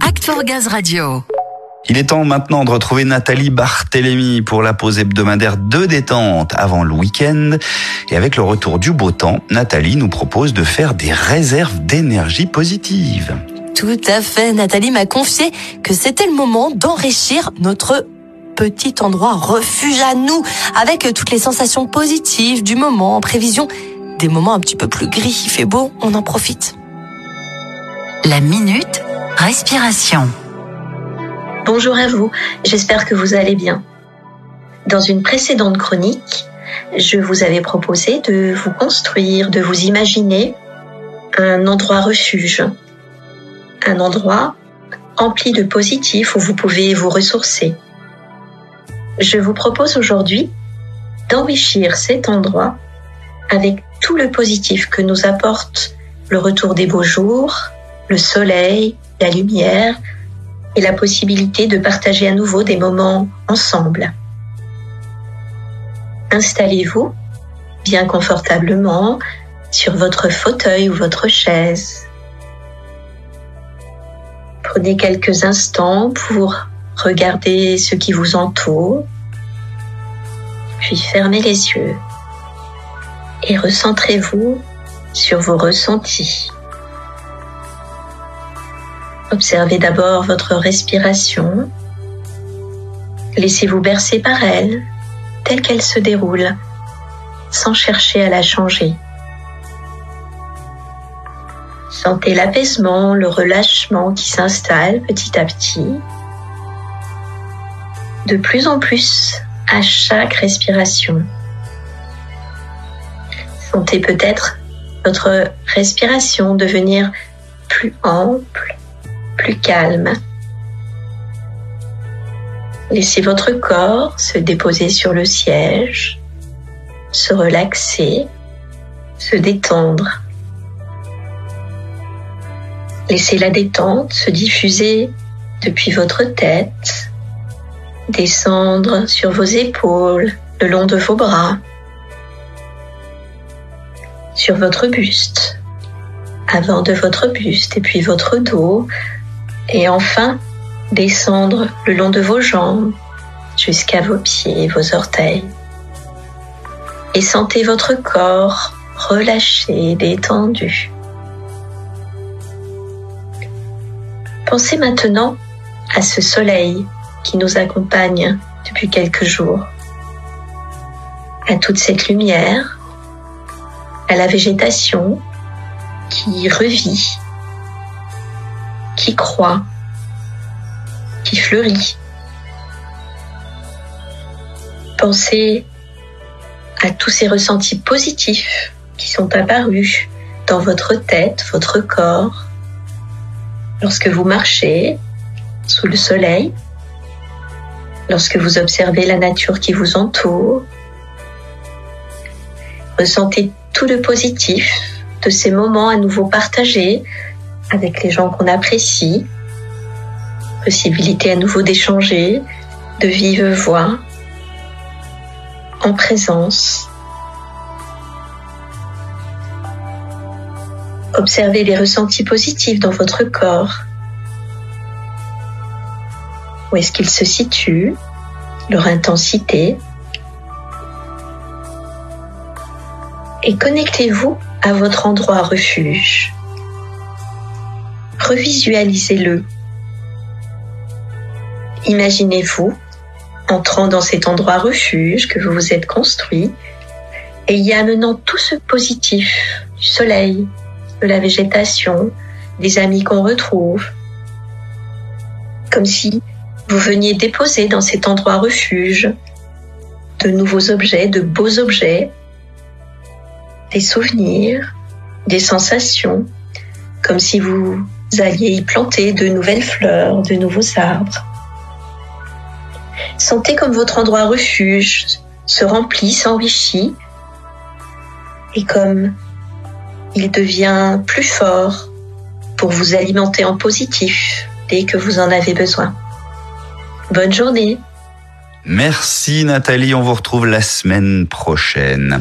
Act for Gaz Radio. Il est temps maintenant de retrouver Nathalie Barthélémy pour la pause hebdomadaire de détente avant le week-end. Et avec le retour du beau temps, Nathalie nous propose de faire des réserves d'énergie positive. Tout à fait, Nathalie m'a confié que c'était le moment d'enrichir notre petit endroit refuge à nous, avec toutes les sensations positives du moment en prévision des moments un petit peu plus gris. Il fait beau, on en profite. La minute respiration. Bonjour à vous, j'espère que vous allez bien. Dans une précédente chronique, je vous avais proposé de vous construire, de vous imaginer un endroit refuge, un endroit empli de positifs où vous pouvez vous ressourcer. Je vous propose aujourd'hui d'enrichir cet endroit avec tout le positif que nous apporte le retour des beaux jours, le soleil, la lumière, et la possibilité de partager à nouveau des moments ensemble. Installez-vous bien confortablement sur votre fauteuil ou votre chaise. Prenez quelques instants pour regarder ce qui vous entoure, puis fermez les yeux et recentrez-vous sur vos ressentis. Observez d'abord votre respiration. Laissez-vous bercer par elle, telle qu'elle se déroule, sans chercher à la changer. Sentez l'apaisement, le relâchement qui s'installe petit à petit. De plus en plus à chaque respiration. Sentez peut-être votre respiration devenir plus ample, calme. Laissez votre corps se déposer sur le siège, se relaxer, se détendre. Laissez la détente se diffuser depuis votre tête, descendre sur vos épaules, le long de vos bras, sur votre buste, avant de votre buste et puis votre dos, et enfin, descendre le long de vos jambes jusqu'à vos pieds et vos orteils. Et sentez votre corps relâché, détendu. Pensez maintenant à ce soleil qui nous accompagne depuis quelques jours, à toute cette lumière, à la végétation qui revit qui croît, qui fleurit. Pensez à tous ces ressentis positifs qui sont apparus dans votre tête, votre corps, lorsque vous marchez sous le soleil, lorsque vous observez la nature qui vous entoure. Ressentez tout le positif de ces moments à nouveau partagés avec les gens qu'on apprécie, possibilité à nouveau d'échanger de vive voix, en présence. Observez les ressentis positifs dans votre corps. Où est-ce qu'ils se situent, leur intensité. Et connectez-vous à votre endroit refuge revisualisez-le. Imaginez-vous entrant dans cet endroit refuge que vous vous êtes construit et y amenant tout ce positif du soleil, de la végétation, des amis qu'on retrouve, comme si vous veniez déposer dans cet endroit refuge de nouveaux objets, de beaux objets, des souvenirs, des sensations, comme si vous alliez y planter de nouvelles fleurs, de nouveaux arbres. Sentez comme votre endroit refuge se remplit, s'enrichit, et comme il devient plus fort pour vous alimenter en positif dès que vous en avez besoin. Bonne journée. Merci Nathalie, on vous retrouve la semaine prochaine.